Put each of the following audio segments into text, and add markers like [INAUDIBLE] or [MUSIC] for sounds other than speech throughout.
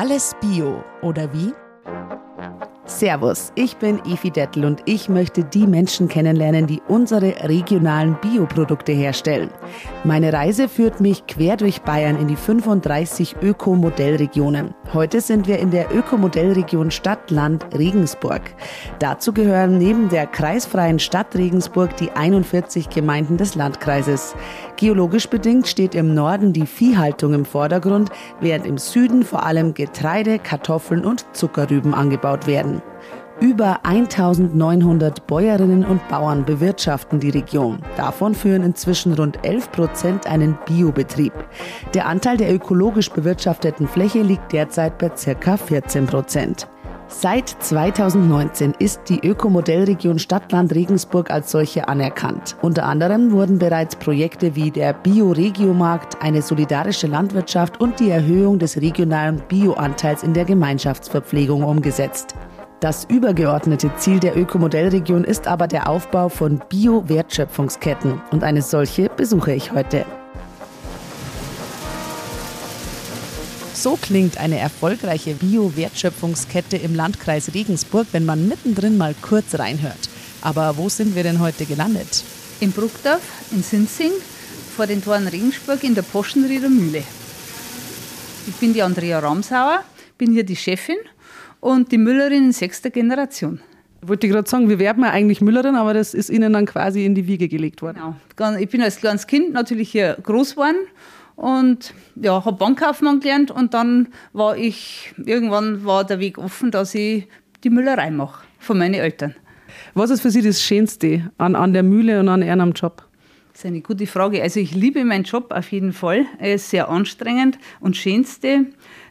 Alles Bio, oder wie? Servus, ich bin Evi Dettel und ich möchte die Menschen kennenlernen, die unsere regionalen Bioprodukte herstellen. Meine Reise führt mich quer durch Bayern in die 35 Ökomodellregionen. Heute sind wir in der Ökomodellregion Stadt-Land Regensburg. Dazu gehören neben der kreisfreien Stadt Regensburg die 41 Gemeinden des Landkreises. Geologisch bedingt steht im Norden die Viehhaltung im Vordergrund, während im Süden vor allem Getreide, Kartoffeln und Zuckerrüben angebaut werden. Über 1900 Bäuerinnen und Bauern bewirtschaften die Region. Davon führen inzwischen rund 11 Prozent einen Biobetrieb. Der Anteil der ökologisch bewirtschafteten Fläche liegt derzeit bei circa 14 Prozent. Seit 2019 ist die Ökomodellregion Stadtland Regensburg als solche anerkannt. Unter anderem wurden bereits Projekte wie der Bio-Regiomarkt, eine solidarische Landwirtschaft und die Erhöhung des regionalen Bioanteils in der Gemeinschaftsverpflegung umgesetzt. Das übergeordnete Ziel der Ökomodellregion ist aber der Aufbau von Bio-Wertschöpfungsketten und eine solche besuche ich heute. So klingt eine erfolgreiche Bio-Wertschöpfungskette im Landkreis Regensburg, wenn man mittendrin mal kurz reinhört. Aber wo sind wir denn heute gelandet? In Bruckdorf, in Sinzing, vor den Toren Regensburg in der Poschenrieder Mühle. Ich bin die Andrea Ramsauer, bin hier die Chefin und die Müllerin in sechster Generation. Ich wollte gerade sagen, wir werden ja eigentlich Müllerin, aber das ist Ihnen dann quasi in die Wiege gelegt worden. Genau. Ich bin als kleines Kind natürlich hier groß geworden und ja, habe Bankkaufmann gelernt und dann war ich, irgendwann war der Weg offen, dass ich die Müllerei mache von meinen Eltern. Was ist für Sie das Schönste an, an der Mühle und an Ihrem Job? Das ist eine gute Frage. Also ich liebe meinen Job auf jeden Fall. Er ist sehr anstrengend und Schönste,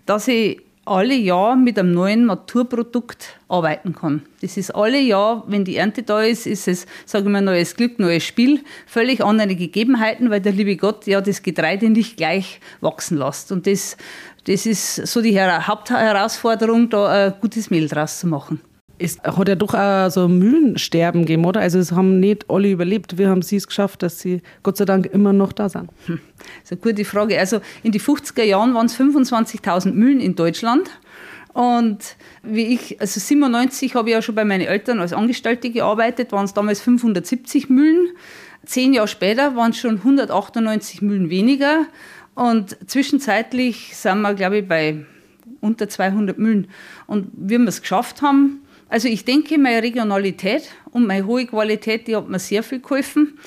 dass ich alle Jahr mit einem neuen Naturprodukt arbeiten kann. Das ist alle Jahr, wenn die Ernte da ist, ist es, sage ich mal, neues Glück, neues Spiel, völlig andere Gegebenheiten, weil der liebe Gott ja das Getreide nicht gleich wachsen lässt. Und das, das ist so die Hauptherausforderung, da ein gutes Mehl draus zu machen. Es hat ja doch auch so Mühlensterben gegeben, oder? Also es haben nicht alle überlebt. Wie haben Sie es geschafft, dass Sie Gott sei Dank immer noch da sind? Hm. Das ist eine gute Frage. Also in den 50er Jahren waren es 25.000 Mühlen in Deutschland. Und wie ich, also 97 habe ich ja schon bei meinen Eltern als Angestellte gearbeitet, waren es damals 570 Mühlen. Zehn Jahre später waren es schon 198 Mühlen weniger. Und zwischenzeitlich sind wir, glaube ich, bei unter 200 Mühlen. Und wie wir es geschafft haben, also ich denke, meine Regionalität und meine hohe Qualität, die hat mir sehr viel geholfen.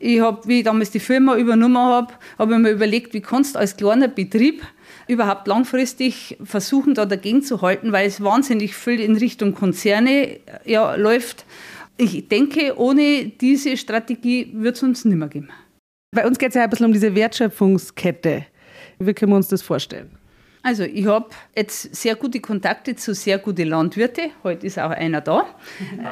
Ich habe, wie ich damals die Firma übernommen habe, habe ich mir überlegt, wie kannst du als kleiner Betrieb überhaupt langfristig versuchen, da dagegen zu halten, weil es wahnsinnig viel in Richtung Konzerne ja, läuft. Ich denke, ohne diese Strategie wird es uns nicht mehr geben. Bei uns geht es ja ein bisschen um diese Wertschöpfungskette. Wie können wir uns das vorstellen? Also ich habe jetzt sehr gute Kontakte zu sehr guten Landwirten. Heute ist auch einer da.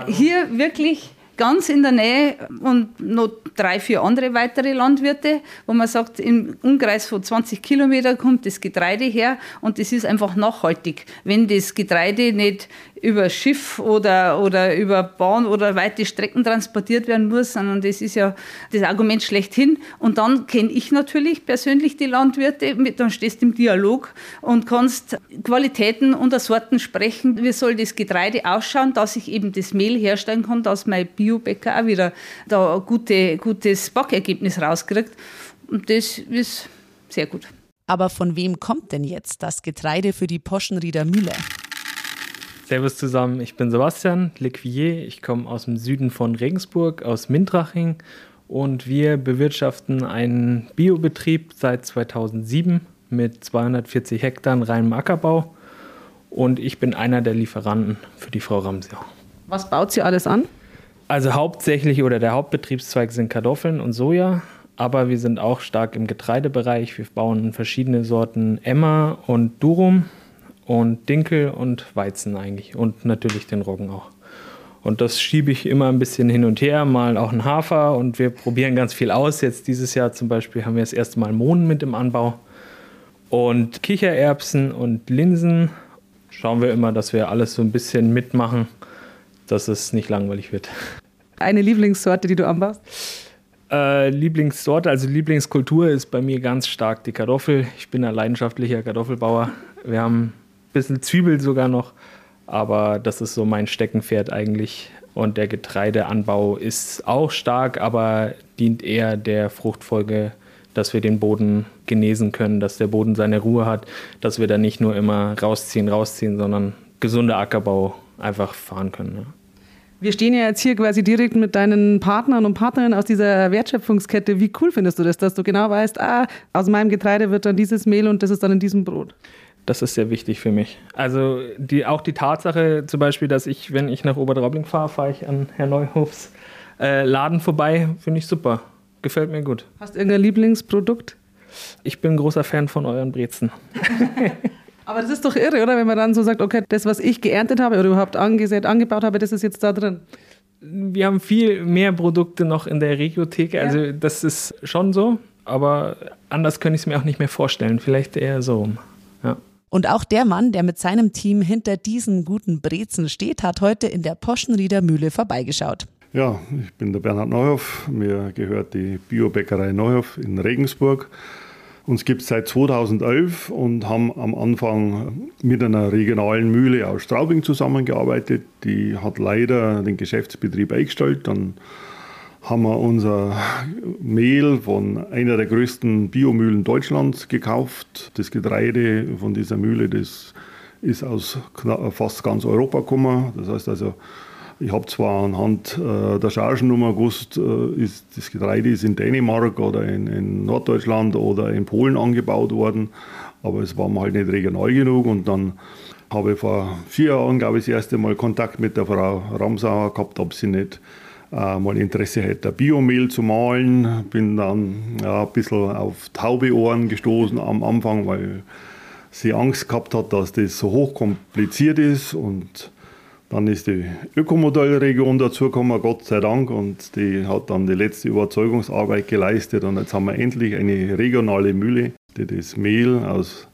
Hier wirklich ganz in der Nähe und noch drei, vier andere weitere Landwirte, wo man sagt, im Umkreis von 20 Kilometern kommt das Getreide her und das ist einfach nachhaltig. Wenn das Getreide nicht über Schiff oder, oder über Bahn oder weite Strecken transportiert werden muss, sondern das ist ja das Argument schlechthin. Und dann kenne ich natürlich persönlich die Landwirte, dann stehst du im Dialog und kannst Qualitäten und Sorten sprechen. Wie soll das Getreide ausschauen, dass ich eben das Mehl herstellen kann, dass mein Biobäcker auch wieder da ein gute, gutes Backergebnis rauskriegt. Und das ist sehr gut. Aber von wem kommt denn jetzt das Getreide für die Poschenrieder Mühle? Servus zusammen, ich bin Sebastian Lequier. Ich komme aus dem Süden von Regensburg, aus Mintraching. Und wir bewirtschaften einen Biobetrieb seit 2007 mit 240 Hektar reinem Ackerbau. Und ich bin einer der Lieferanten für die Frau Ramsau. Was baut sie alles an? Also hauptsächlich oder der Hauptbetriebszweig sind Kartoffeln und Soja. Aber wir sind auch stark im Getreidebereich. Wir bauen verschiedene Sorten Emma und Durum und Dinkel und Weizen eigentlich und natürlich den Roggen auch. Und das schiebe ich immer ein bisschen hin und her, mal auch einen Hafer und wir probieren ganz viel aus. Jetzt dieses Jahr zum Beispiel haben wir das erste Mal Mohn mit im Anbau und Kichererbsen und Linsen. Schauen wir immer, dass wir alles so ein bisschen mitmachen, dass es nicht langweilig wird. Eine Lieblingssorte, die du anbaust? Äh, Lieblingssorte, also Lieblingskultur ist bei mir ganz stark die Kartoffel. Ich bin ein leidenschaftlicher Kartoffelbauer. Wir haben bisschen Zwiebel sogar noch. Aber das ist so mein Steckenpferd eigentlich. Und der Getreideanbau ist auch stark, aber dient eher der Fruchtfolge, dass wir den Boden genesen können, dass der Boden seine Ruhe hat, dass wir da nicht nur immer rausziehen, rausziehen, sondern gesunder Ackerbau einfach fahren können. Ja. Wir stehen ja jetzt hier quasi direkt mit deinen Partnern und Partnerinnen aus dieser Wertschöpfungskette. Wie cool findest du das, dass du genau weißt, ah, aus meinem Getreide wird dann dieses Mehl und das ist dann in diesem Brot? Das ist sehr wichtig für mich. Also die, auch die Tatsache zum Beispiel, dass ich, wenn ich nach Oberdraubling fahre, fahre ich an Herr Neuhofs äh, Laden vorbei, finde ich super. Gefällt mir gut. Hast du irgendein Lieblingsprodukt? Ich bin ein großer Fan von euren Brezen. [LAUGHS] Aber das ist doch irre, oder? Wenn man dann so sagt, okay, das, was ich geerntet habe oder überhaupt angesät, angebaut habe, das ist jetzt da drin. Wir haben viel mehr Produkte noch in der Regiotheke. Also ja. das ist schon so, aber anders könnte ich es mir auch nicht mehr vorstellen. Vielleicht eher so. Und auch der Mann, der mit seinem Team hinter diesen guten Brezen steht, hat heute in der Poschenrieder Mühle vorbeigeschaut. Ja, ich bin der Bernhard Neuhoff. Mir gehört die Biobäckerei Neuhoff in Regensburg. Uns gibt es seit 2011 und haben am Anfang mit einer regionalen Mühle aus Straubing zusammengearbeitet. Die hat leider den Geschäftsbetrieb eingestellt. Dann haben wir unser Mehl von einer der größten Biomühlen Deutschlands gekauft. Das Getreide von dieser Mühle, das ist aus fast ganz Europa gekommen. Das heißt also, ich habe zwar anhand äh, der Chargennummer gewusst, äh, ist, das Getreide ist in Dänemark oder in, in, Norddeutschland oder in Polen angebaut worden, aber es war mir halt nicht regional genug und dann habe ich vor vier Jahren, glaube ich, das erste Mal Kontakt mit der Frau Ramsauer gehabt, ob sie nicht äh, mal Interesse hätte, Biomehl zu malen. Bin dann ja, ein bisschen auf taube Ohren gestoßen am Anfang, weil sie Angst gehabt hat, dass das so hochkompliziert ist und dann ist die Ökomodellregion dazugekommen, Gott sei Dank, und die hat dann die letzte Überzeugungsarbeit geleistet. Und jetzt haben wir endlich eine regionale Mühle, die das Mehl aus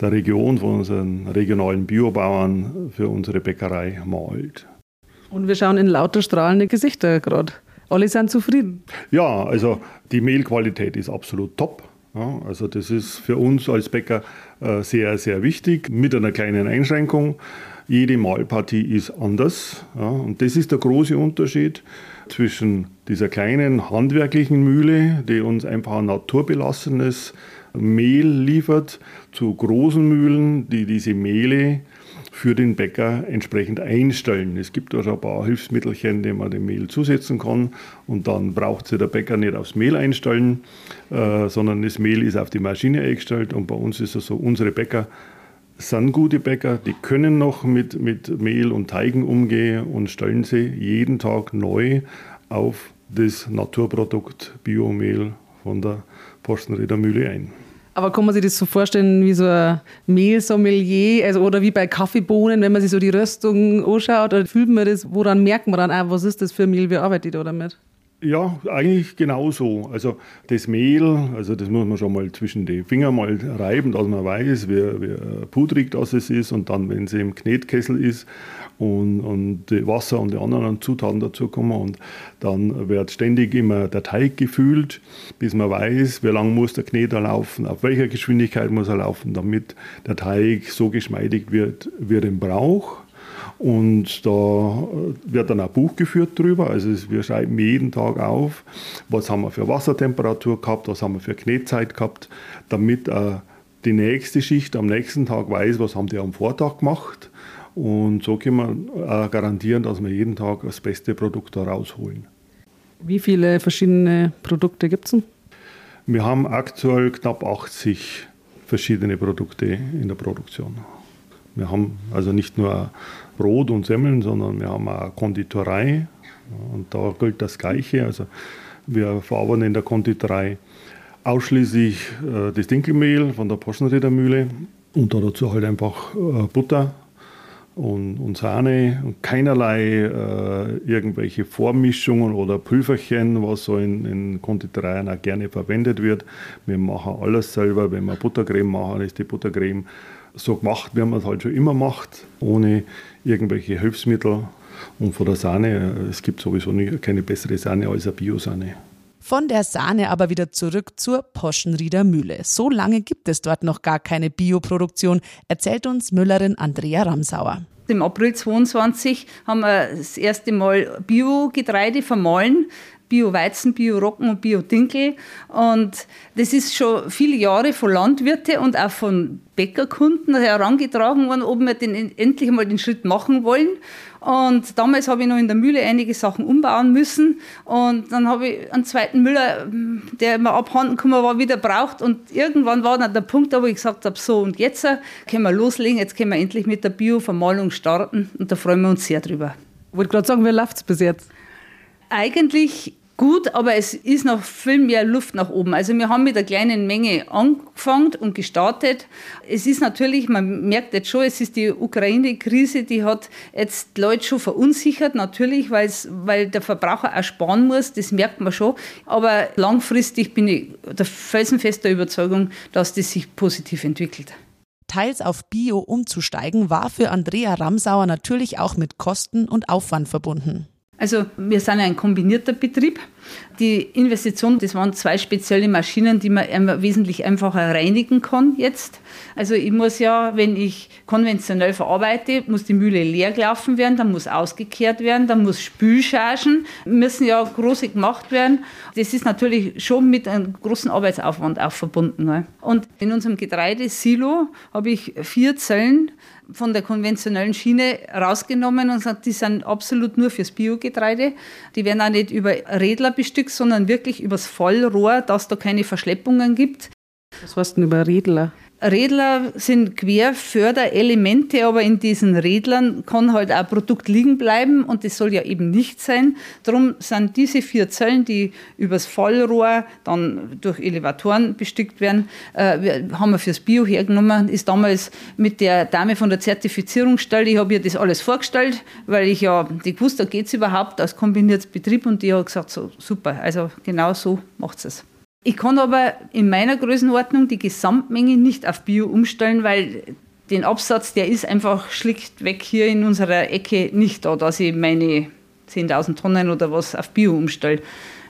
der Region von unseren regionalen Biobauern für unsere Bäckerei malt. Und wir schauen in lauter strahlende Gesichter gerade. Alle sind zufrieden. Ja, also die Mehlqualität ist absolut top. Ja, also das ist für uns als Bäcker äh, sehr, sehr wichtig, mit einer kleinen Einschränkung. Jede Mahlpartie ist anders. Ja, und das ist der große Unterschied zwischen dieser kleinen handwerklichen Mühle, die uns einfach ein naturbelassenes Mehl liefert, zu großen Mühlen, die diese Mehle für den Bäcker entsprechend einstellen. Es gibt also ein paar Hilfsmittelchen, die man dem Mehl zusetzen kann und dann braucht sich der Bäcker nicht aufs Mehl einstellen, äh, sondern das Mehl ist auf die Maschine eingestellt und bei uns ist es so, unsere Bäcker sind gute Bäcker, die können noch mit, mit Mehl und Teigen umgehen und stellen sie jeden Tag neu auf das Naturprodukt Biomehl von der Forstenrieder Mühle ein. Aber kann man sich das so vorstellen wie so ein Mehlsommelier also, oder wie bei Kaffeebohnen, wenn man sich so die Röstung anschaut, oder fühlt man das, woran merkt man dann auch, was ist das für ein Mehl, wie arbeitet ihr damit? Ja, eigentlich genauso. Also das Mehl, also das muss man schon mal zwischen die Finger mal reiben, dass man weiß, wie, wie pudrig das ist. Und dann, wenn es im Knetkessel ist und, und Wasser und die anderen Zutaten dazukommen und dann wird ständig immer der Teig gefühlt, bis man weiß, wie lange muss der Kneter laufen, auf welcher Geschwindigkeit muss er laufen, damit der Teig so geschmeidig wird, wie er ihn braucht. Und da äh, wird dann ein Buch geführt drüber. Also wir schreiben jeden Tag auf, was haben wir für Wassertemperatur gehabt, was haben wir für Knetzeit gehabt, damit äh, die nächste Schicht am nächsten Tag weiß, was haben die am Vortag gemacht. Und so können wir äh, garantieren, dass wir jeden Tag das beste Produkt da rausholen. Wie viele verschiedene Produkte gibt es denn? Wir haben aktuell knapp 80 verschiedene Produkte in der Produktion. Wir haben also nicht nur Brot und Semmeln, sondern wir haben eine Konditorei und da gilt das Gleiche. Also wir verarbeiten in der Konditorei ausschließlich äh, das Dinkelmehl von der Poschenriedermühle und dazu halt einfach äh, Butter und, und, Sahne und keinerlei äh, irgendwelche Vormischungen oder Pülverchen, was so in, in Konditoreien auch gerne verwendet wird. Wir machen alles selber. Wenn wir Buttercreme machen, ist die Buttercreme so gemacht, wie man es halt schon immer macht, ohne irgendwelche Hilfsmittel. Und von der Sahne, es gibt sowieso keine bessere Sahne als eine Biosahne. Von der Sahne aber wieder zurück zur Poschenrieder Mühle. So lange gibt es dort noch gar keine Bioproduktion, erzählt uns Müllerin Andrea Ramsauer. Im April 22 haben wir das erste Mal Biogetreide vermahlen. Bio-Weizen, Bio-Rocken und Bio-Dinkel. Und das ist schon viele Jahre von Landwirten und auch von Bäckerkunden herangetragen worden, ob wir den, endlich mal den Schritt machen wollen. Und damals habe ich noch in der Mühle einige Sachen umbauen müssen. Und dann habe ich einen zweiten Müller, der mir abhanden gekommen war, wieder braucht. Und irgendwann war dann der Punkt, wo ich gesagt habe, so und jetzt können wir loslegen, jetzt können wir endlich mit der Bio-Vermalung starten. Und da freuen wir uns sehr drüber. Ich wollte gerade sagen, wie läuft es bis jetzt? Eigentlich gut, aber es ist noch viel mehr Luft nach oben. Also wir haben mit einer kleinen Menge angefangen und gestartet. Es ist natürlich, man merkt jetzt schon, es ist die Ukraine-Krise, die hat jetzt die Leute schon verunsichert, natürlich, weil der Verbraucher auch sparen muss, das merkt man schon. Aber langfristig bin ich der felsenfester Überzeugung, dass das sich positiv entwickelt. Teils auf Bio umzusteigen, war für Andrea Ramsauer natürlich auch mit Kosten und Aufwand verbunden. Also wir sind ein kombinierter Betrieb. Die Investition, das waren zwei spezielle Maschinen, die man wesentlich einfacher reinigen kann jetzt. Also ich muss ja, wenn ich konventionell verarbeite, muss die Mühle leer gelaufen werden, dann muss ausgekehrt werden, dann muss Spülchargen, müssen ja große gemacht werden. Das ist natürlich schon mit einem großen Arbeitsaufwand auch verbunden. Und in unserem Getreidesilo habe ich vier Zellen von der konventionellen Schiene rausgenommen und gesagt, die sind absolut nur fürs Biogetreide. Die werden auch nicht über Rädler bestückt, sondern wirklich übers Vollrohr, dass da keine Verschleppungen gibt. Was heißt denn über Rädler? Rädler sind Querförderelemente, aber in diesen Rädlern kann halt auch Produkt liegen bleiben und das soll ja eben nicht sein. Darum sind diese vier Zellen, die übers Fallrohr dann durch Elevatoren bestückt werden, äh, haben wir fürs Bio hergenommen. Ist damals mit der Dame von der Zertifizierungsstelle, ich habe ihr das alles vorgestellt, weil ich ja die gewusst, da geht es überhaupt als kombiniertes Betrieb und die hat gesagt, so super, also genau so macht es. Ich kann aber in meiner Größenordnung die Gesamtmenge nicht auf Bio umstellen, weil den Absatz, der ist einfach schlichtweg hier in unserer Ecke nicht da, dass ich meine 10.000 Tonnen oder was auf Bio umstelle.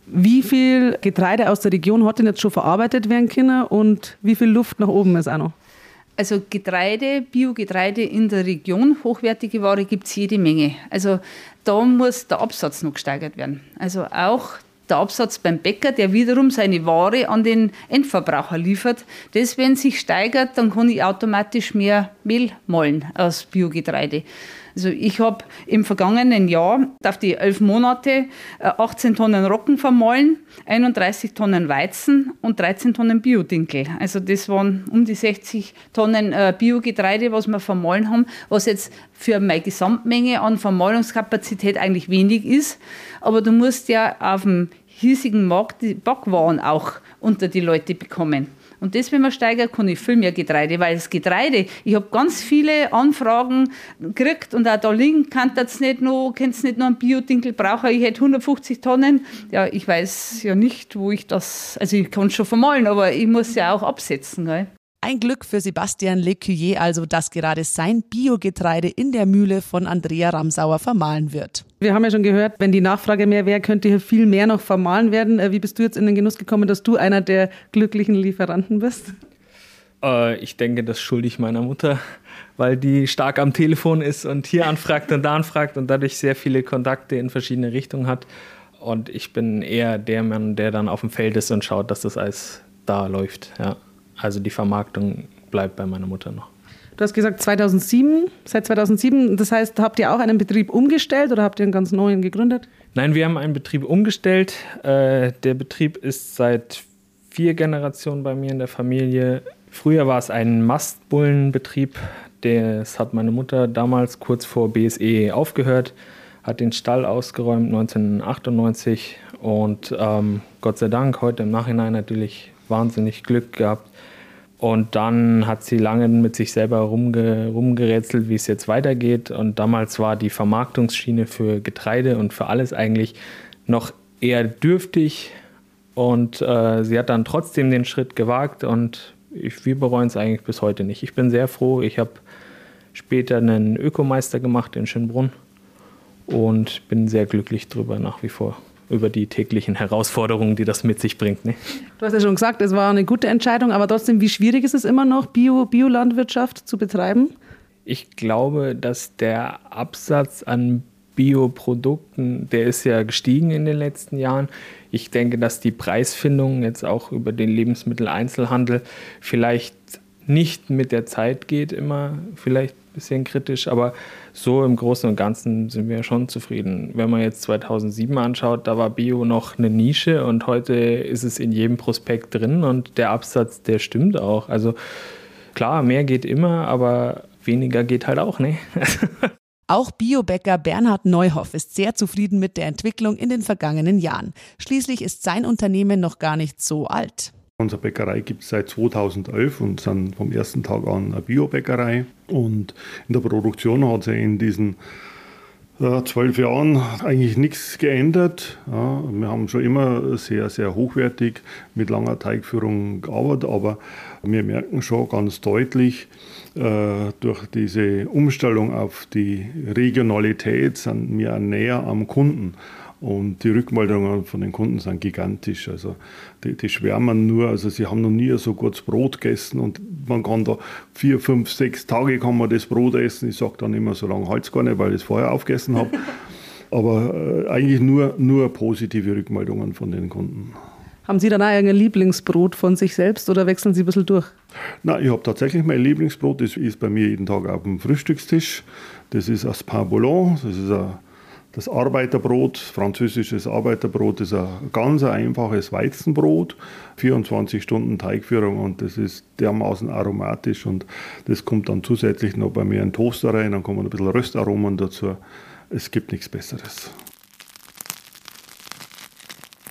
Wie viel Getreide aus der Region hat denn jetzt schon verarbeitet werden können und wie viel Luft nach oben ist auch noch? Also Getreide, Biogetreide in der Region, hochwertige Ware gibt es jede Menge. Also da muss der Absatz noch gesteigert werden. Also auch der Absatz beim Bäcker, der wiederum seine Ware an den Endverbraucher liefert. Das, wenn sich steigert, dann kann ich automatisch mehr Mehl malen aus Biogetreide. Also ich habe im vergangenen Jahr auf die elf Monate 18 äh, Tonnen Rocken vermahlen, 31 Tonnen Weizen und 13 Tonnen Biodinkel. Also das waren um die 60 Tonnen äh, Biogetreide, was wir vermahlen haben, was jetzt für meine Gesamtmenge an Vermahlungskapazität eigentlich wenig ist. Aber du musst ja auf dem hiesigen Markt die Backwaren auch unter die Leute bekommen. Und das, wenn man steigert, kann ich viel mehr Getreide, weil das Getreide, ich habe ganz viele Anfragen gekriegt und auch da liegen, kann das nicht noch, könnt nicht noch einen Biodinkel brauchen, ich hätte 150 Tonnen. Ja, ich weiß ja nicht, wo ich das, also ich kann es schon vermalen, aber ich muss ja auch absetzen. Gell? Ein Glück für Sebastian Lecuyer also, dass gerade sein Biogetreide in der Mühle von Andrea Ramsauer vermahlen wird. Wir haben ja schon gehört, wenn die Nachfrage mehr wäre, könnte hier viel mehr noch vermahlen werden. Äh, wie bist du jetzt in den Genuss gekommen, dass du einer der glücklichen Lieferanten bist? Äh, ich denke, das schulde ich meiner Mutter, weil die stark am Telefon ist und hier anfragt und da anfragt und dadurch sehr viele Kontakte in verschiedene Richtungen hat. Und ich bin eher der Mann, der dann auf dem Feld ist und schaut, dass das alles da läuft. Ja. Also die Vermarktung bleibt bei meiner Mutter noch. Du hast gesagt 2007, seit 2007. Das heißt, habt ihr auch einen Betrieb umgestellt oder habt ihr einen ganz neuen gegründet? Nein, wir haben einen Betrieb umgestellt. Äh, der Betrieb ist seit vier Generationen bei mir in der Familie. Früher war es ein Mastbullenbetrieb. Das hat meine Mutter damals kurz vor BSE aufgehört, hat den Stall ausgeräumt 1998 und ähm, Gott sei Dank heute im Nachhinein natürlich wahnsinnig Glück gehabt. Und dann hat sie lange mit sich selber rumge rumgerätselt, wie es jetzt weitergeht. Und damals war die Vermarktungsschiene für Getreide und für alles eigentlich noch eher dürftig. Und äh, sie hat dann trotzdem den Schritt gewagt und ich, wir bereuen es eigentlich bis heute nicht. Ich bin sehr froh. Ich habe später einen Ökomeister gemacht in Schönbrunn und bin sehr glücklich drüber nach wie vor. Über die täglichen Herausforderungen, die das mit sich bringt. Ne? Du hast ja schon gesagt, es war eine gute Entscheidung, aber trotzdem, wie schwierig ist es immer noch, Bio, Biolandwirtschaft zu betreiben? Ich glaube, dass der Absatz an Bioprodukten, der ist ja gestiegen in den letzten Jahren. Ich denke, dass die Preisfindung jetzt auch über den Lebensmitteleinzelhandel vielleicht nicht mit der Zeit geht, immer vielleicht bisschen kritisch, aber so im Großen und Ganzen sind wir schon zufrieden. Wenn man jetzt 2007 anschaut, da war Bio noch eine Nische und heute ist es in jedem Prospekt drin und der Absatz, der stimmt auch. Also klar, mehr geht immer, aber weniger geht halt auch, ne? [LAUGHS] Auch Biobäcker Bernhard Neuhoff ist sehr zufrieden mit der Entwicklung in den vergangenen Jahren. Schließlich ist sein Unternehmen noch gar nicht so alt. Unsere Bäckerei gibt es seit 2011 und sind vom ersten Tag an eine Biobäckerei. Und in der Produktion hat sich in diesen ja, zwölf Jahren eigentlich nichts geändert. Ja, wir haben schon immer sehr, sehr hochwertig mit langer Teigführung gearbeitet, aber wir merken schon ganz deutlich, äh, durch diese Umstellung auf die Regionalität sind wir näher am Kunden. Und die Rückmeldungen von den Kunden sind gigantisch. Also die, die schwärmen nur, also sie haben noch nie so gutes Brot gegessen und man kann da vier, fünf, sechs Tage kann man das Brot essen. Ich sage dann immer, so lange halt es gar nicht, weil ich es vorher aufgegessen habe. [LAUGHS] Aber äh, eigentlich nur, nur positive Rückmeldungen von den Kunden. Haben Sie dann auch ein Lieblingsbrot von sich selbst oder wechseln Sie ein bisschen durch? Nein, ich habe tatsächlich mein Lieblingsbrot, das ist bei mir jeden Tag auf dem Frühstückstisch. Das ist aus Pain Bouillon, das ist ein, das Arbeiterbrot, französisches Arbeiterbrot, ist ein ganz einfaches Weizenbrot, 24 Stunden Teigführung und das ist dermaßen aromatisch und das kommt dann zusätzlich noch bei mir in den Toaster rein, dann kommen ein bisschen Röstaromen dazu. Es gibt nichts Besseres.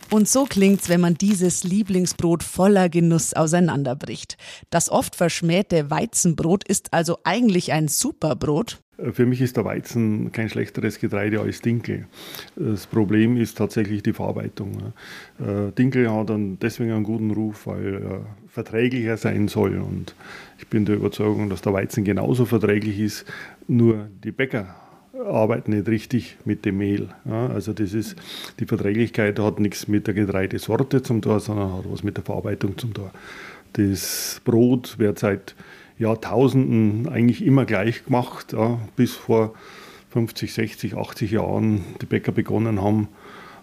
Und so klingt's, wenn man dieses Lieblingsbrot voller Genuss auseinanderbricht. Das oft verschmähte Weizenbrot ist also eigentlich ein Superbrot. Für mich ist der Weizen kein schlechteres Getreide als Dinkel. Das Problem ist tatsächlich die Verarbeitung. Äh, Dinkel hat dann deswegen einen guten Ruf, weil er verträglicher sein soll. Und ich bin der Überzeugung, dass der Weizen genauso verträglich ist, nur die Bäcker arbeiten nicht richtig mit dem Mehl. Ja, also das ist, die Verträglichkeit hat nichts mit der Getreidesorte zum tun, sondern hat was mit der Verarbeitung zum tun. Das Brot wird seit Jahrtausenden eigentlich immer gleich gemacht, ja, bis vor 50, 60, 80 Jahren die Bäcker begonnen haben,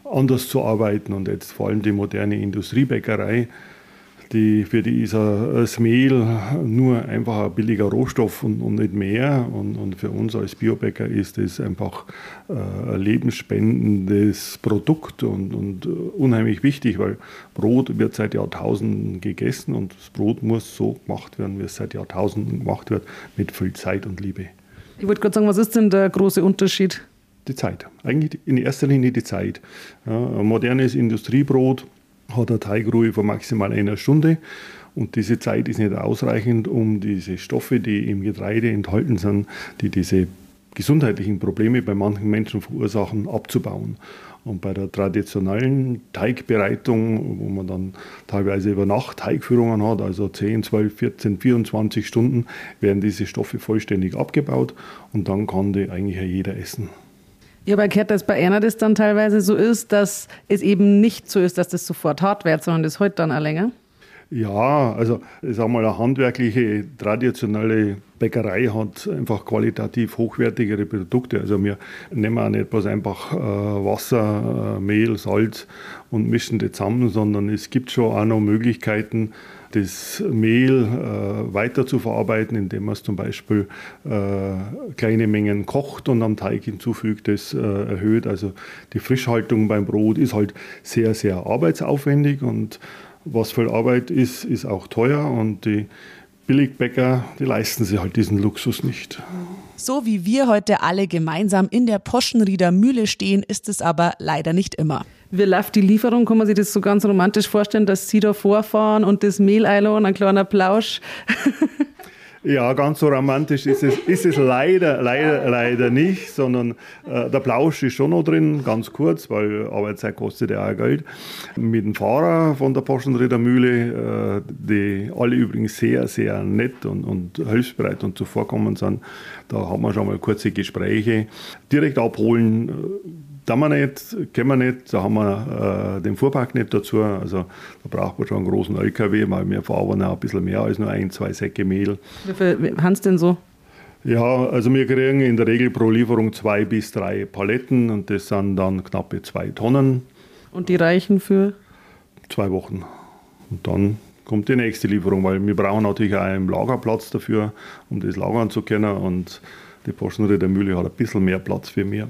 anders zu arbeiten und jetzt vor allem die moderne Industriebäckerei die, für die ist das Mehl nur einfach ein billiger Rohstoff und, und nicht mehr. Und, und, für uns als Biobäcker ist es einfach äh, ein lebensspendendes Produkt und, und unheimlich wichtig, weil Brot wird seit Jahrtausenden gegessen und das Brot muss so gemacht werden, wie es seit Jahrtausenden gemacht wird, mit viel Zeit und Liebe. Ich wollte gerade sagen, was ist denn der große Unterschied? Die Zeit. Eigentlich in erster Linie die Zeit. Ja, modernes Industriebrot hat eine Teigruhe von maximal einer Stunde. Und diese Zeit ist nicht ausreichend, um diese Stoffe, die im Getreide enthalten sind, die diese gesundheitlichen Probleme bei manchen Menschen verursachen, abzubauen. Und bei der traditionellen Teigbereitung, wo man dann teilweise über Nacht Teigführungen hat, also 10, 12, 14, 24 Stunden, werden diese Stoffe vollständig abgebaut und dann kann die eigentlich jeder essen. Ich habe gehört, dass bei einer das dann teilweise so ist, dass es eben nicht so ist, dass das sofort hart wird, sondern das heute dann auch länger. Ja, also ich sage mal, eine handwerkliche, traditionelle Bäckerei hat einfach qualitativ hochwertigere Produkte. Also wir nehmen auch nicht bloß einfach äh, Wasser, äh, Mehl, Salz und mischen das zusammen, sondern es gibt schon auch noch Möglichkeiten, das Mehl äh, weiter zu verarbeiten, indem man es zum Beispiel äh, kleine Mengen kocht und am Teig hinzufügt, das äh, erhöht. Also die Frischhaltung beim Brot ist halt sehr, sehr arbeitsaufwendig und was viel Arbeit ist, ist auch teuer und die Billigbäcker, die leisten sich halt diesen Luxus nicht. So wie wir heute alle gemeinsam in der Poschenrieder Mühle stehen, ist es aber leider nicht immer. Wie läuft die Lieferung? Kann man sich das so ganz romantisch vorstellen, dass Sie da vorfahren und das Mehl einladen, ein kleiner Plausch? [LAUGHS] Ja, ganz so romantisch ist es, ist es leider, leider, leider nicht, sondern äh, der Plausch ist schon noch drin, ganz kurz, weil Arbeitszeit kostet ja auch Geld. Mit dem Fahrer von der Poschenrieder äh, die alle übrigens sehr, sehr nett und, und hilfsbereit und zuvorkommend sind, da haben wir schon mal kurze Gespräche. Direkt abholen, äh, da wir nicht, können wir nicht, da haben wir äh, den Fuhrpark nicht dazu. Also da braucht man schon einen großen LKW, weil wir fahren auch ein bisschen mehr als nur ein, zwei Säcke Mehl. Wie viel haben Sie denn so? Ja, also wir kriegen in der Regel pro Lieferung zwei bis drei Paletten und das sind dann knappe zwei Tonnen. Und die reichen für? Zwei Wochen. Und dann kommt die nächste Lieferung, weil wir brauchen natürlich auch einen Lagerplatz dafür, um das lagern zu können. Und die Poschenrieder der Mühle hat ein bisschen mehr Platz für mehr.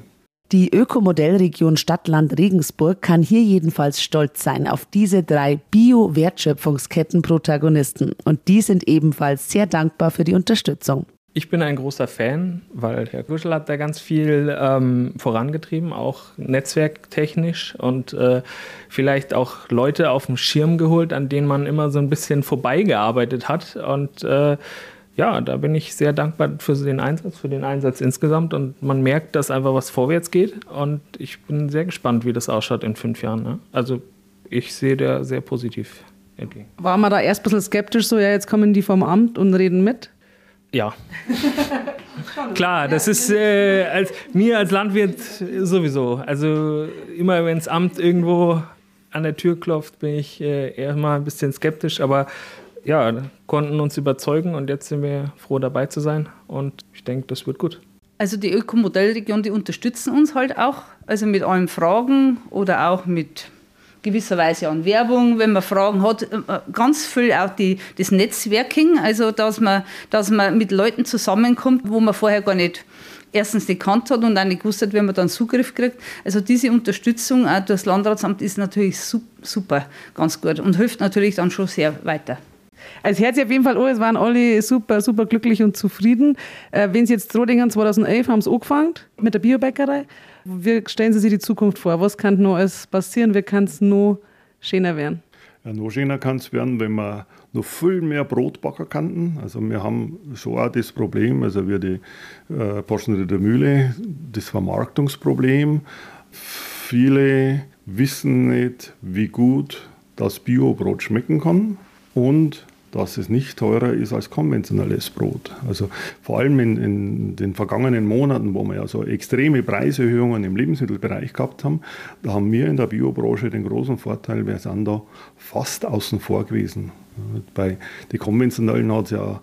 Die Ökomodellregion Stadtland Regensburg kann hier jedenfalls stolz sein auf diese drei Bio-Wertschöpfungsketten-Protagonisten. Und die sind ebenfalls sehr dankbar für die Unterstützung. Ich bin ein großer Fan, weil Herr Guschel hat da ganz viel ähm, vorangetrieben, auch netzwerktechnisch und äh, vielleicht auch Leute auf den Schirm geholt, an denen man immer so ein bisschen vorbeigearbeitet hat. Und äh, ja, da bin ich sehr dankbar für den Einsatz, für den Einsatz insgesamt. Und man merkt, dass einfach was vorwärts geht. Und ich bin sehr gespannt, wie das ausschaut in fünf Jahren. Ne? Also ich sehe da sehr positiv entgegen. War man da erst ein bisschen skeptisch, so ja, jetzt kommen die vom Amt und reden mit? Ja. [LAUGHS] Klar, das ist äh, als, mir als Landwirt sowieso. Also immer wenn das Amt irgendwo an der Tür klopft, bin ich äh, eher mal ein bisschen skeptisch, aber ja, konnten uns überzeugen und jetzt sind wir froh dabei zu sein und ich denke, das wird gut. Also die Ökomodellregion, die unterstützen uns halt auch, also mit allen Fragen oder auch mit gewisserweise an Werbung, wenn man Fragen hat, äh, ganz viel auch die, das Netzwerking, also dass man, dass man mit Leuten zusammenkommt, wo man vorher gar nicht erstens nicht kannt hat und auch nicht gewusst hat, wie man dann Zugriff kriegt. Also diese Unterstützung auch durch das Landratsamt ist natürlich super, ganz gut und hilft natürlich dann schon sehr weiter. Also hört sich auf jeden Fall an, es waren alle super, super glücklich und zufrieden. Äh, wenn Sie jetzt Trodingen 2011 haben Sie angefangen mit der Biobäckerei. Wie stellen Sie sich die Zukunft vor? Was kann noch alles passieren? Wie kann es noch schöner werden? Ja, noch schöner kann es werden, wenn wir noch viel mehr Brot backen könnten. Also wir haben schon auch das Problem, also wir die äh, Poschenrieder Mühle, das Vermarktungsproblem. Viele wissen nicht, wie gut das Biobrot schmecken kann und dass es nicht teurer ist als konventionelles Brot. Also vor allem in, in, den vergangenen Monaten, wo wir ja so extreme Preiserhöhungen im Lebensmittelbereich gehabt haben, da haben wir in der Biobranche den großen Vorteil, wir sind da fast außen vor gewesen. Bei den konventionellen hat ja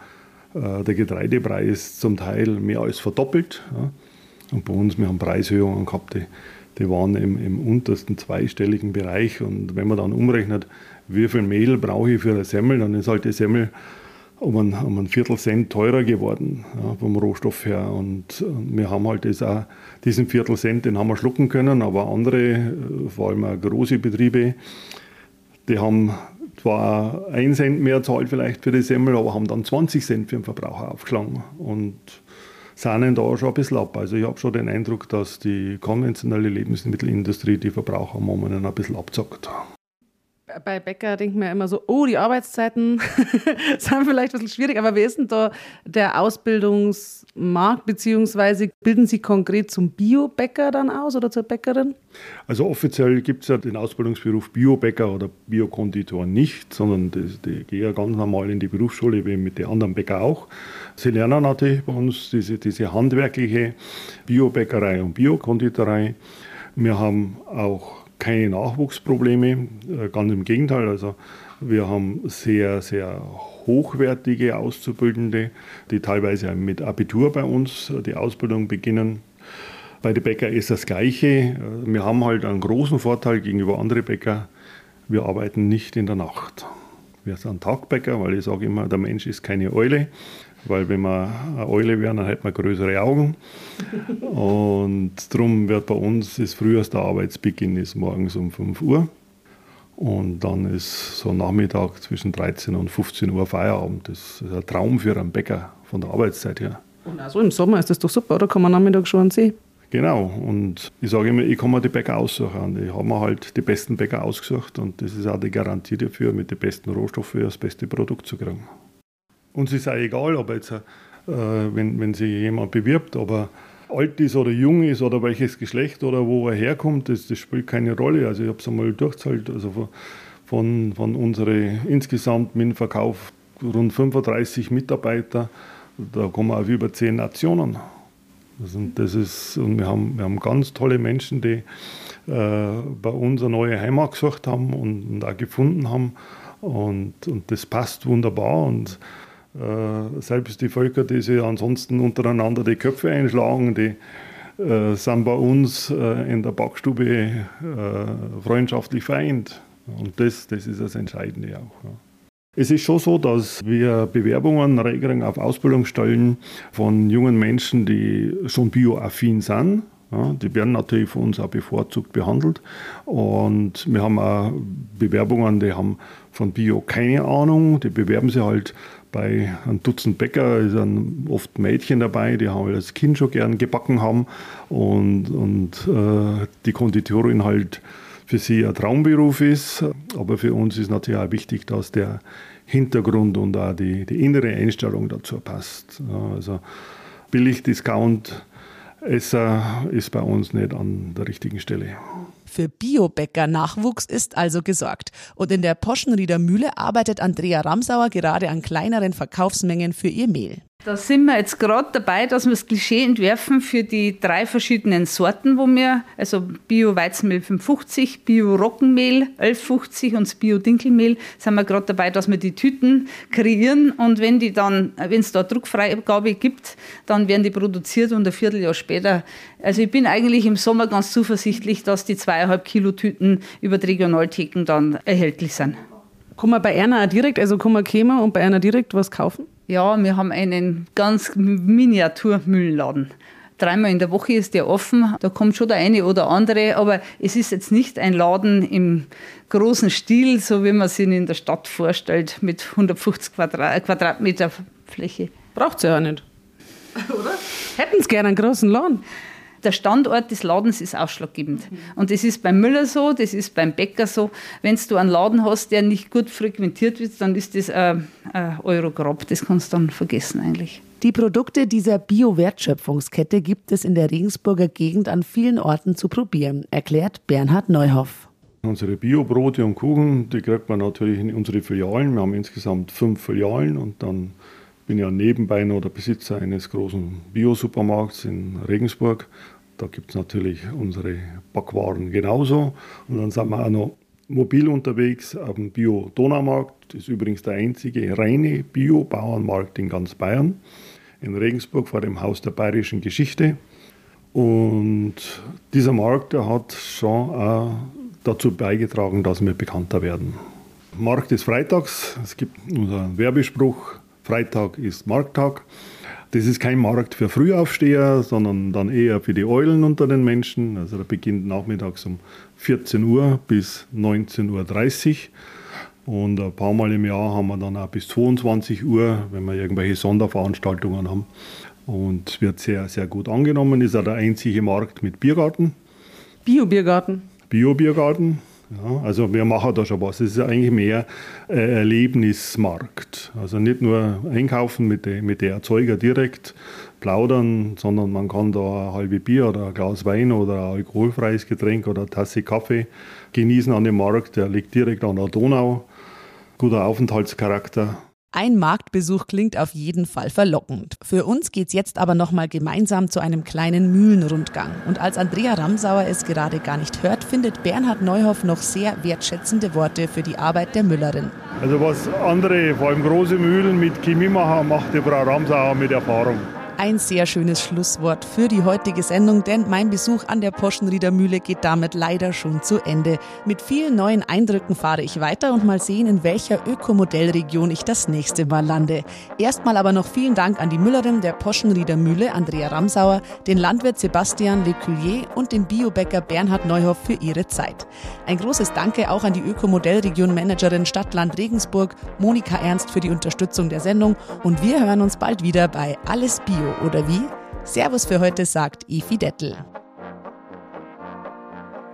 äh, der Getreidepreis zum Teil mehr als verdoppelt. Ja. Und bei uns, wir haben Preiserhöhungen gehabt, die, die waren im, im untersten zweistelligen Bereich. Und wenn man dann umrechnet, wie viel Mehl brauche ich für eine Semmel, dann ist halt die Semmel um ein, um ein Viertel Cent teurer geworden ja, vom Rohstoff her. Und wir haben halt das auch, diesen Viertel Cent, den haben wir schlucken können, aber andere, vor allem auch große Betriebe, die haben zwar ein Cent mehr zahlt vielleicht für die Semmel, aber haben dann 20 Cent für den Verbraucher aufgeschlagen und sahnen da schon ein bisschen ab. Also ich habe schon den Eindruck, dass die konventionelle Lebensmittelindustrie die Verbraucher momentan ein bisschen abzockt bei Bäcker denkt man ja immer so, oh, die Arbeitszeiten [LAUGHS] sind vielleicht ein bisschen schwierig, aber wie ist denn da der Ausbildungsmarkt, beziehungsweise bilden Sie konkret zum Biobäcker dann aus oder zur Bäckerin? Also offiziell gibt es ja den Ausbildungsberuf Biobäcker oder Biokonditor nicht, sondern die, gehen ja ganz normal in die Berufsschule, wie mit den anderen Bäcker auch. Sie lernen natürlich bei uns diese, diese handwerkliche Biobäckerei und Biokonditorei. Wir haben auch keine Nachwuchsprobleme, äh, ganz im Gegenteil. Also wir haben sehr, sehr hochwertige Auszubildende, die teilweise mit Abitur bei uns äh, die Ausbildung beginnen. Bei den Bäcker ist das Gleiche. Äh, wir haben halt einen großen Vorteil gegenüber anderen Bäckern. Wir arbeiten nicht in der Nacht. Wir sind Tagbäcker, weil ich sage immer, der Mensch ist keine Eule. Weil wenn wir eine Eule wären, dann hätten wir größere Augen. Und darum wird bei uns das früheste Arbeitsbeginn ist morgens um 5 Uhr. Und dann ist so Nachmittag zwischen 13 und 15 Uhr Feierabend. Das ist ein Traum für einen Bäcker von der Arbeitszeit her. Und also im Sommer ist das doch super, oder kann man Nachmittag schon an See? Genau, und ich sage immer, ich kann mir die Bäcker aussuchen. Und ich habe mir halt die besten Bäcker ausgesucht und das ist auch die Garantie dafür, mit den besten Rohstoffen das beste Produkt zu kriegen. Uns ist auch egal, ob jetzt, äh, wenn, wenn sich jemand bewirbt, ob er alt ist oder jung ist oder welches Geschlecht oder wo er herkommt, das, das spielt keine Rolle. Also ich habe es einmal durchzahlt, also von, von, unseren insgesamt mit dem Verkauf rund 35 Mitarbeiter, da kommen wir auf über 10 Nationen. Also das ist, und wir haben, wir haben ganz tolle Menschen, die äh, bei uns eine neue Heimat gesucht haben und, und auch gefunden haben. Und, und das passt wunderbar. Und selbst die Völker, die sich ansonsten untereinander die Köpfe einschlagen, die äh, sind bei uns äh, in der Backstube äh, freundschaftlich vereint. Und das, das ist das Entscheidende auch. Es ist schon so, dass wir Bewerbungen regeln auf Ausbildungsstellen von jungen Menschen, die schon bioaffin sind. Ja, die werden natürlich von uns auch bevorzugt behandelt. Und wir haben auch Bewerbungen, die haben von Bio keine Ahnung. Die bewerben sich halt bei einem Dutzend Bäcker, sind oft Mädchen dabei, die haben als Kind schon gern gebacken haben. Und, und äh, die Konditorin halt für sie ein Traumberuf ist. Aber für uns ist natürlich auch wichtig, dass der Hintergrund und auch die, die innere Einstellung dazu passt. Also Billig-Discount-Esser ist bei uns nicht an der richtigen Stelle. Für Biobäcker-Nachwuchs ist also gesorgt. Und in der Poschenrieder Mühle arbeitet Andrea Ramsauer gerade an kleineren Verkaufsmengen für ihr Mehl. Da sind wir jetzt gerade dabei, dass wir das Klischee entwerfen für die drei verschiedenen Sorten, wo wir, also Bio-Weizenmehl 550, Bio-Roggenmehl 1150 und das Bio-Dinkelmehl, sind wir gerade dabei, dass wir die Tüten kreieren und wenn die dann, wenn es da Druckfreigabe gibt, dann werden die produziert und ein Vierteljahr später. Also ich bin eigentlich im Sommer ganz zuversichtlich, dass die zweieinhalb Kilo Tüten über die Regionaltheken dann erhältlich sind. Kann man bei einer direkt, also kann man kommen und bei einer direkt was kaufen? Ja, wir haben einen ganz Miniaturmühlenladen. Dreimal in der Woche ist der offen. Da kommt schon der eine oder andere, aber es ist jetzt nicht ein Laden im großen Stil, so wie man sich ihn in der Stadt vorstellt, mit 150 Quadrat Quadratmeter Fläche. Braucht es ja auch nicht. [LAUGHS] Oder? Hätten Sie gerne einen großen Laden? Der Standort des Ladens ist ausschlaggebend. Mhm. Und das ist beim Müller so, das ist beim Bäcker so. Wenn du einen Laden hast, der nicht gut frequentiert wird, dann ist das ein, ein Eurograb. Das kannst du dann vergessen eigentlich. Die Produkte dieser Bio-Wertschöpfungskette gibt es in der Regensburger Gegend an vielen Orten zu probieren, erklärt Bernhard Neuhoff. Unsere Biobrote und Kuchen, die kriegt man natürlich in unsere Filialen. Wir haben insgesamt fünf Filialen und dann bin ja nebenbei noch der Besitzer eines großen Bio-Supermarkts in Regensburg. Da gibt es natürlich unsere Backwaren genauso. Und dann sind wir auch noch mobil unterwegs auf dem Bio-Donaumarkt. Das ist übrigens der einzige reine Bio-Bauernmarkt in ganz Bayern. In Regensburg vor dem Haus der bayerischen Geschichte. Und dieser Markt der hat schon auch dazu beigetragen, dass wir bekannter werden. Markt ist freitags. Es gibt unseren Werbespruch, Freitag ist Markttag. Das ist kein Markt für Frühaufsteher, sondern dann eher für die Eulen unter den Menschen. Also der beginnt nachmittags um 14 Uhr bis 19.30 Uhr. Und ein paar Mal im Jahr haben wir dann auch bis 22 Uhr, wenn wir irgendwelche Sonderveranstaltungen haben. Und wird sehr, sehr gut angenommen. Ist auch der einzige Markt mit Biergarten. Bio-Biergarten. Bio-Biergarten. Ja, also wir machen da schon was. Es ist eigentlich mehr äh, Erlebnismarkt. Also nicht nur einkaufen mit, de, mit der Erzeuger direkt plaudern, sondern man kann da ein halbe Bier oder ein Glas Wein oder ein alkoholfreies Getränk oder eine Tasse Kaffee genießen an dem Markt. Der liegt direkt an der Donau. Guter Aufenthaltscharakter. Ein Marktbesuch klingt auf jeden Fall verlockend. Für uns geht's jetzt aber nochmal gemeinsam zu einem kleinen Mühlenrundgang. Und als Andrea Ramsauer es gerade gar nicht hört, findet Bernhard Neuhoff noch sehr wertschätzende Worte für die Arbeit der Müllerin. Also was andere, vor allem große Mühlen mit Chemie machen, macht die Frau Ramsauer mit Erfahrung ein sehr schönes Schlusswort für die heutige Sendung, denn mein Besuch an der Poschenrieder Mühle geht damit leider schon zu Ende. Mit vielen neuen Eindrücken fahre ich weiter und mal sehen, in welcher Ökomodellregion ich das nächste Mal lande. Erstmal aber noch vielen Dank an die Müllerin der Poschenrieder Mühle, Andrea Ramsauer, den Landwirt Sebastian Leculier und den Biobäcker Bernhard Neuhoff für ihre Zeit. Ein großes Danke auch an die Ökomodellregion Managerin Stadtland Regensburg, Monika Ernst für die Unterstützung der Sendung und wir hören uns bald wieder bei Alles Bio oder wie? Servus für heute sagt Ifi Dettel.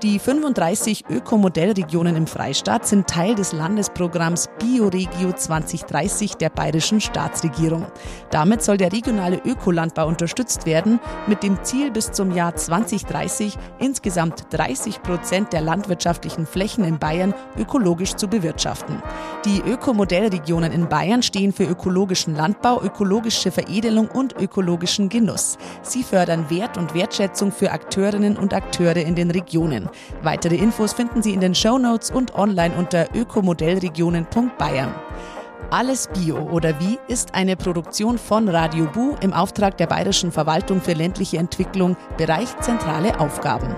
Die 35 Ökomodellregionen im Freistaat sind Teil des Landesprogramms Bioregio 2030 der bayerischen Staatsregierung. Damit soll der regionale Ökolandbau unterstützt werden, mit dem Ziel bis zum Jahr 2030 insgesamt 30 Prozent der landwirtschaftlichen Flächen in Bayern ökologisch zu bewirtschaften. Die Ökomodellregionen in Bayern stehen für ökologischen Landbau, ökologische Veredelung und ökologischen Genuss. Sie fördern Wert und Wertschätzung für Akteurinnen und Akteure in den Regionen. Weitere Infos finden Sie in den Show Notes und online unter ökomodellregionen.bayern. Alles Bio oder wie ist eine Produktion von Radio Bu im Auftrag der Bayerischen Verwaltung für ländliche Entwicklung, Bereich zentrale Aufgaben.